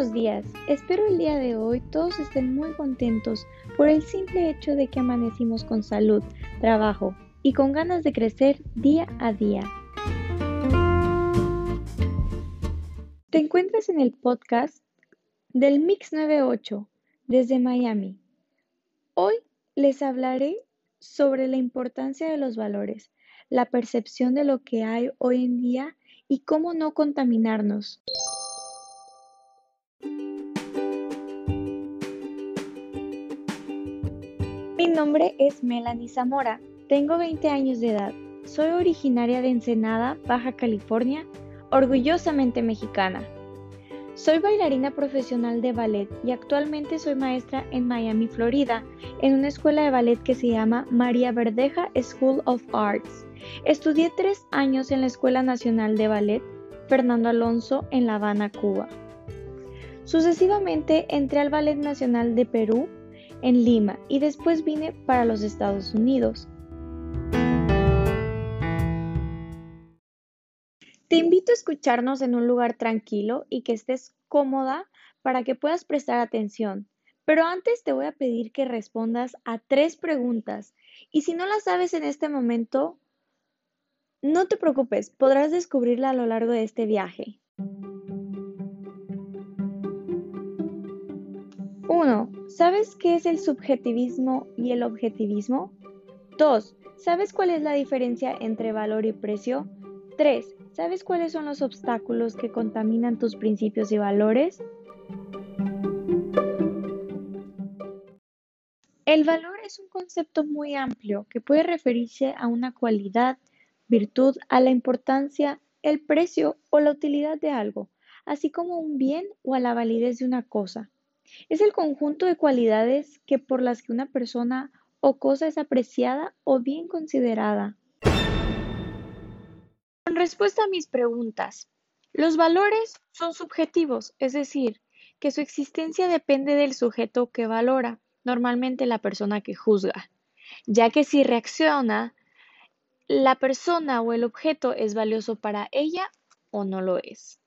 buenos días. Espero el día de hoy todos estén muy contentos por el simple hecho de que amanecimos con salud, trabajo y con ganas de crecer día a día. Te encuentras en el podcast del Mix 98 desde Miami. Hoy les hablaré sobre la importancia de los valores, la percepción de lo que hay hoy en día y cómo no contaminarnos. Mi nombre es Melanie Zamora, tengo 20 años de edad, soy originaria de Ensenada, Baja California, orgullosamente mexicana. Soy bailarina profesional de ballet y actualmente soy maestra en Miami, Florida, en una escuela de ballet que se llama María Verdeja School of Arts. Estudié tres años en la Escuela Nacional de Ballet Fernando Alonso en La Habana, Cuba. Sucesivamente entré al Ballet Nacional de Perú en Lima y después vine para los Estados Unidos. Te invito a escucharnos en un lugar tranquilo y que estés cómoda para que puedas prestar atención. Pero antes te voy a pedir que respondas a tres preguntas y si no las sabes en este momento, no te preocupes, podrás descubrirla a lo largo de este viaje. 1. ¿Sabes qué es el subjetivismo y el objetivismo? 2. ¿Sabes cuál es la diferencia entre valor y precio? 3. ¿Sabes cuáles son los obstáculos que contaminan tus principios y valores? El valor es un concepto muy amplio que puede referirse a una cualidad, virtud, a la importancia, el precio o la utilidad de algo, así como un bien o a la validez de una cosa. Es el conjunto de cualidades que por las que una persona o cosa es apreciada o bien considerada. En respuesta a mis preguntas, los valores son subjetivos, es decir, que su existencia depende del sujeto que valora, normalmente la persona que juzga, ya que si reacciona, la persona o el objeto es valioso para ella o no lo es.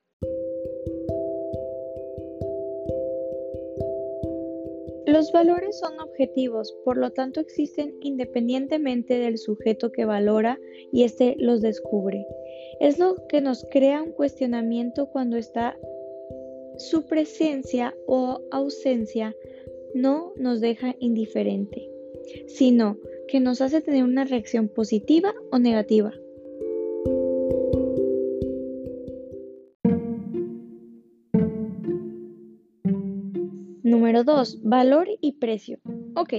Los valores son objetivos, por lo tanto existen independientemente del sujeto que valora y éste los descubre. Es lo que nos crea un cuestionamiento cuando está su presencia o ausencia no nos deja indiferente, sino que nos hace tener una reacción positiva o negativa. Número 2. Valor y precio. Ok,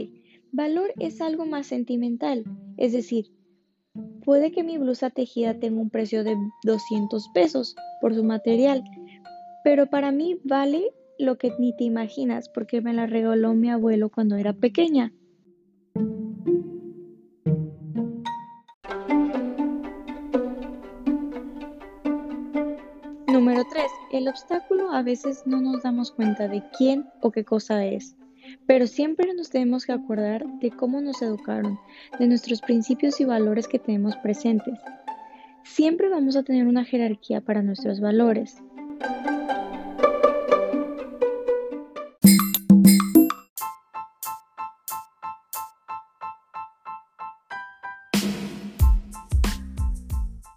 valor es algo más sentimental, es decir, puede que mi blusa tejida tenga un precio de 200 pesos por su material, pero para mí vale lo que ni te imaginas porque me la regaló mi abuelo cuando era pequeña. Número 3. El obstáculo a veces no nos damos cuenta de quién o qué cosa es, pero siempre nos tenemos que acordar de cómo nos educaron, de nuestros principios y valores que tenemos presentes. Siempre vamos a tener una jerarquía para nuestros valores.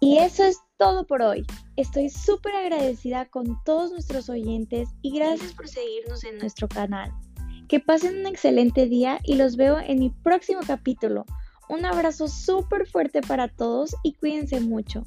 Y eso es todo por hoy. Estoy súper agradecida con todos nuestros oyentes y gracias por seguirnos en nuestro canal. Que pasen un excelente día y los veo en mi próximo capítulo. Un abrazo súper fuerte para todos y cuídense mucho.